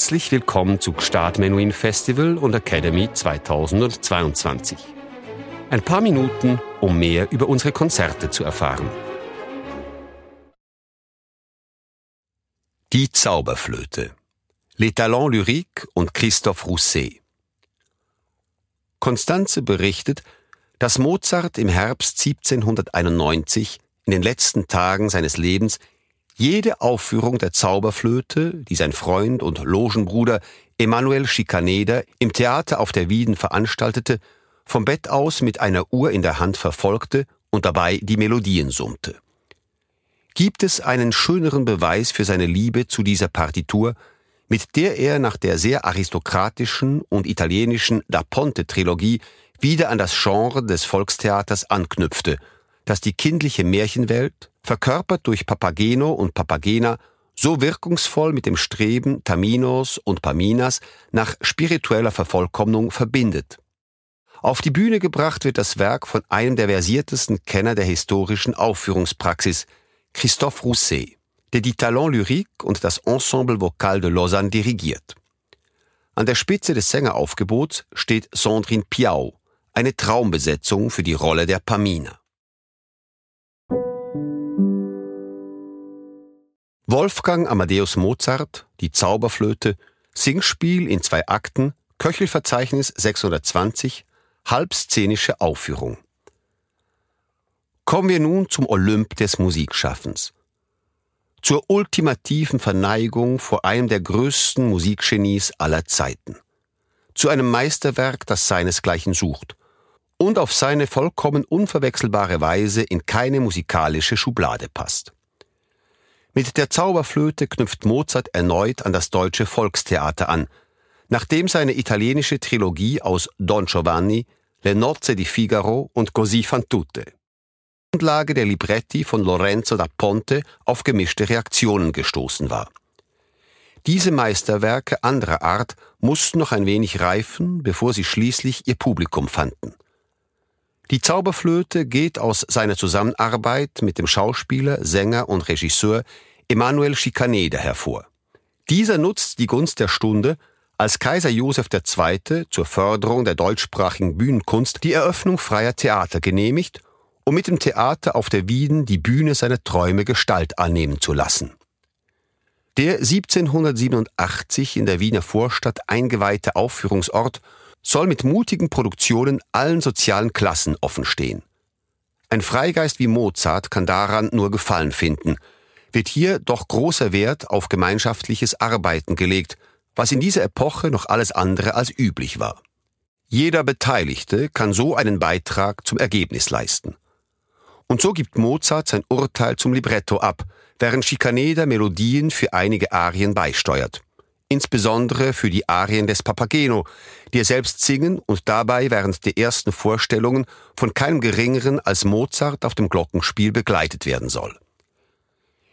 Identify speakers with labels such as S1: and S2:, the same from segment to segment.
S1: Herzlich willkommen zu Gstaad Menuhin Festival und Academy 2022. Ein paar Minuten, um mehr über unsere Konzerte zu erfahren. Die Zauberflöte. Les Talents Lyriques und Christophe Rousset. Konstanze berichtet, dass Mozart im Herbst 1791 in den letzten Tagen seines Lebens jede Aufführung der Zauberflöte, die sein Freund und Logenbruder Emanuel Schikaneder im Theater auf der Wieden veranstaltete, vom Bett aus mit einer Uhr in der Hand verfolgte und dabei die Melodien summte. Gibt es einen schöneren Beweis für seine Liebe zu dieser Partitur, mit der er nach der sehr aristokratischen und italienischen Da Ponte-Trilogie wieder an das Genre des Volkstheaters anknüpfte, das die kindliche Märchenwelt, verkörpert durch Papageno und Papagena, so wirkungsvoll mit dem Streben Taminos und Paminas nach spiritueller Vervollkommnung verbindet. Auf die Bühne gebracht wird das Werk von einem der versiertesten Kenner der historischen Aufführungspraxis, Christophe Rousset, der die Talent Lyrique und das Ensemble Vocal de Lausanne dirigiert. An der Spitze des Sängeraufgebots steht Sandrine Piau, eine Traumbesetzung für die Rolle der Pamina. Wolfgang Amadeus Mozart, die Zauberflöte, Singspiel in zwei Akten, Köchelverzeichnis 620, halbszenische Aufführung. Kommen wir nun zum Olymp des Musikschaffens. Zur ultimativen Verneigung vor einem der größten Musikgenies aller Zeiten. Zu einem Meisterwerk, das seinesgleichen sucht und auf seine vollkommen unverwechselbare Weise in keine musikalische Schublade passt. Mit der Zauberflöte knüpft Mozart erneut an das deutsche Volkstheater an, nachdem seine italienische Trilogie aus Don Giovanni, Le Nozze di Figaro und Così fan tutte. Grundlage der Libretti von Lorenzo da Ponte auf gemischte Reaktionen gestoßen war. Diese Meisterwerke anderer Art mussten noch ein wenig reifen, bevor sie schließlich ihr Publikum fanden. Die Zauberflöte geht aus seiner Zusammenarbeit mit dem Schauspieler, Sänger und Regisseur Emanuel Schikaneder hervor. Dieser nutzt die Gunst der Stunde, als Kaiser Joseph II. zur Förderung der deutschsprachigen Bühnenkunst die Eröffnung freier Theater genehmigt, um mit dem Theater auf der Wieden die Bühne seiner Träume Gestalt annehmen zu lassen. Der 1787 in der Wiener Vorstadt eingeweihte Aufführungsort soll mit mutigen Produktionen allen sozialen Klassen offenstehen. Ein Freigeist wie Mozart kann daran nur Gefallen finden, wird hier doch großer Wert auf gemeinschaftliches Arbeiten gelegt, was in dieser Epoche noch alles andere als üblich war. Jeder Beteiligte kann so einen Beitrag zum Ergebnis leisten. Und so gibt Mozart sein Urteil zum Libretto ab, während Schikaneder Melodien für einige Arien beisteuert insbesondere für die Arien des Papageno, die er selbst singen und dabei während der ersten Vorstellungen von keinem Geringeren als Mozart auf dem Glockenspiel begleitet werden soll.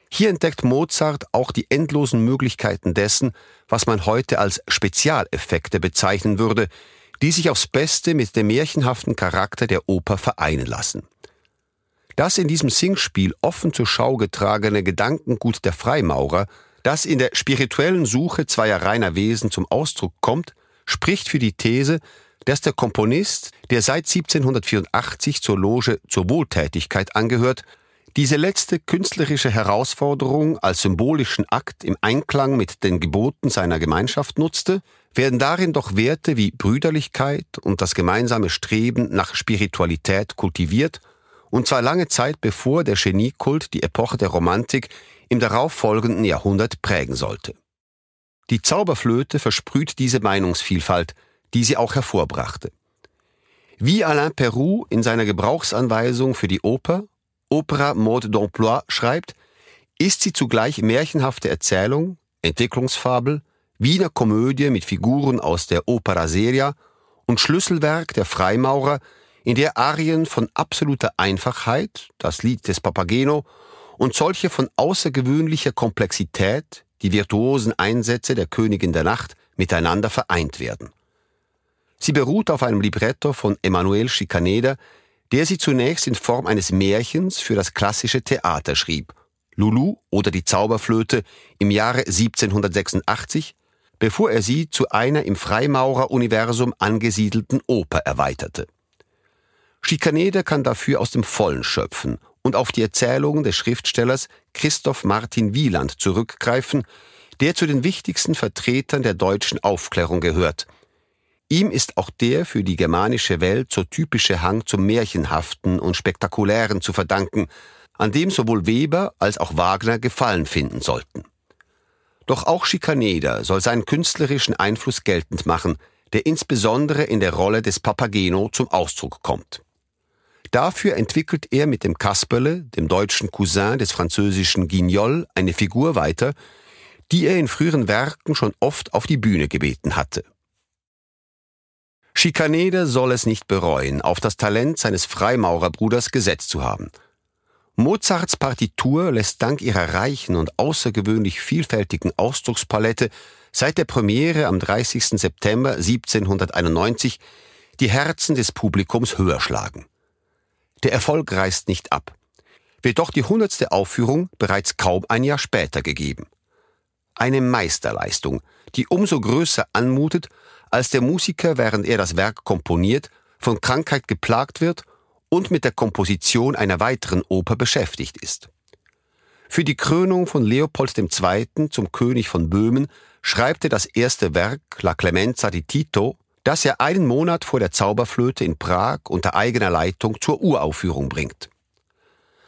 S1: Hier entdeckt Mozart auch die endlosen Möglichkeiten dessen, was man heute als Spezialeffekte bezeichnen würde, die sich aufs Beste mit dem märchenhaften Charakter der Oper vereinen lassen. Das in diesem Singspiel offen zur Schau getragene Gedankengut der Freimaurer das in der spirituellen Suche zweier reiner Wesen zum Ausdruck kommt, spricht für die These, dass der Komponist, der seit 1784 zur Loge zur Wohltätigkeit angehört, diese letzte künstlerische Herausforderung als symbolischen Akt im Einklang mit den Geboten seiner Gemeinschaft nutzte, werden darin doch Werte wie Brüderlichkeit und das gemeinsame Streben nach Spiritualität kultiviert, und zwar lange Zeit bevor der Geniekult die Epoche der Romantik im darauffolgenden Jahrhundert prägen sollte. Die Zauberflöte versprüht diese Meinungsvielfalt, die sie auch hervorbrachte. Wie Alain Perroux in seiner Gebrauchsanweisung für die Oper, Opera Mode d'Emploi, schreibt, ist sie zugleich märchenhafte Erzählung, Entwicklungsfabel, Wiener Komödie mit Figuren aus der Opera Seria und Schlüsselwerk der Freimaurer, in der Arien von absoluter Einfachheit, das Lied des Papageno und solche von außergewöhnlicher Komplexität, die virtuosen Einsätze der Königin der Nacht, miteinander vereint werden. Sie beruht auf einem Libretto von Emanuel Schikaneder, der sie zunächst in Form eines Märchens für das klassische Theater schrieb, Lulu oder die Zauberflöte im Jahre 1786, bevor er sie zu einer im Freimaurer-Universum angesiedelten Oper erweiterte. Schikaneder kann dafür aus dem Vollen schöpfen und auf die Erzählungen des Schriftstellers Christoph Martin Wieland zurückgreifen, der zu den wichtigsten Vertretern der deutschen Aufklärung gehört. Ihm ist auch der für die germanische Welt so typische Hang zum Märchenhaften und Spektakulären zu verdanken, an dem sowohl Weber als auch Wagner Gefallen finden sollten. Doch auch Schikaneder soll seinen künstlerischen Einfluss geltend machen, der insbesondere in der Rolle des Papageno zum Ausdruck kommt. Dafür entwickelt er mit dem Kasperle, dem deutschen Cousin des französischen Guignol, eine Figur weiter, die er in früheren Werken schon oft auf die Bühne gebeten hatte. Schikaneder soll es nicht bereuen, auf das Talent seines Freimaurerbruders gesetzt zu haben. Mozarts Partitur lässt dank ihrer reichen und außergewöhnlich vielfältigen Ausdruckspalette seit der Premiere am 30. September 1791 die Herzen des Publikums höher schlagen. Der Erfolg reißt nicht ab. Wird doch die hundertste Aufführung bereits kaum ein Jahr später gegeben. Eine Meisterleistung, die umso größer anmutet, als der Musiker, während er das Werk komponiert, von Krankheit geplagt wird und mit der Komposition einer weiteren Oper beschäftigt ist. Für die Krönung von Leopold II. zum König von Böhmen schreibt er das erste Werk La Clemenza di Tito das er einen Monat vor der Zauberflöte in Prag unter eigener Leitung zur Uraufführung bringt.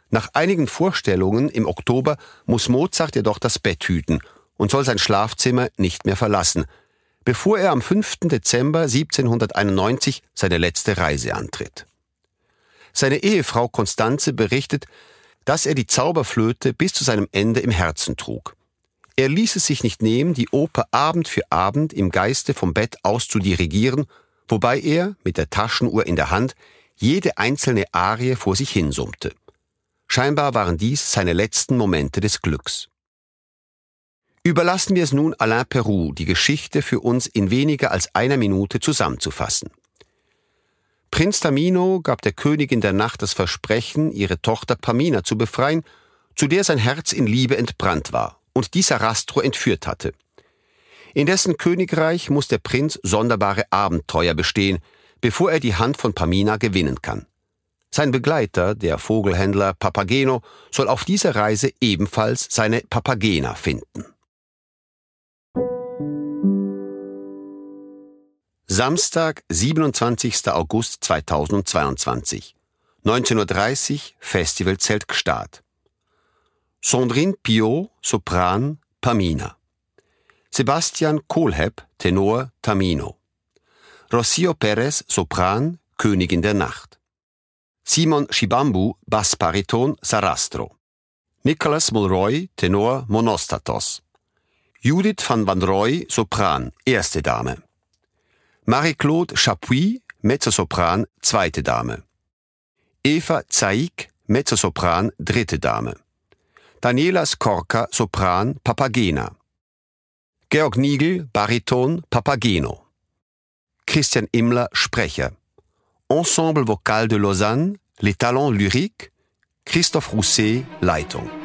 S1: Nach einigen Vorstellungen im Oktober muss Mozart jedoch das Bett hüten und soll sein Schlafzimmer nicht mehr verlassen, bevor er am 5. Dezember 1791 seine letzte Reise antritt. Seine Ehefrau Konstanze berichtet, dass er die Zauberflöte bis zu seinem Ende im Herzen trug. Er ließ es sich nicht nehmen, die Oper Abend für Abend im Geiste vom Bett aus zu dirigieren, wobei er, mit der Taschenuhr in der Hand, jede einzelne Arie vor sich hinsummte. Scheinbar waren dies seine letzten Momente des Glücks. Überlassen wir es nun Alain Peroux, die Geschichte für uns in weniger als einer Minute zusammenzufassen. Prinz Tamino gab der Königin der Nacht das Versprechen, ihre Tochter Pamina zu befreien, zu der sein Herz in Liebe entbrannt war und die Sarastro entführt hatte. In dessen Königreich muss der Prinz sonderbare Abenteuer bestehen, bevor er die Hand von Pamina gewinnen kann. Sein Begleiter, der Vogelhändler Papageno, soll auf dieser Reise ebenfalls seine Papagena finden. Samstag, 27. August 2022. 19.30 Uhr Festivalzelt Gstaad. Sandrine Piot, Sopran, Pamina. Sebastian Kohlhepp, Tenor, Tamino. Rocio Perez, Sopran, Königin der Nacht. Simon Shibambu, Bassbariton, Sarastro. Nicholas Mulroy, Tenor, Monostatos. Judith van Van Roy, Sopran, erste Dame. Marie-Claude Chapuis, Mezzosopran, zweite Dame. Eva Zaik, Mezzosopran, dritte Dame. Daniela Skorka, Sopran, Papagena. Georg Niegel, Bariton, Papageno. Christian Immler, Sprecher. Ensemble Vocal de Lausanne, Les Talents Lyriques, Christophe Rousset, Leitung.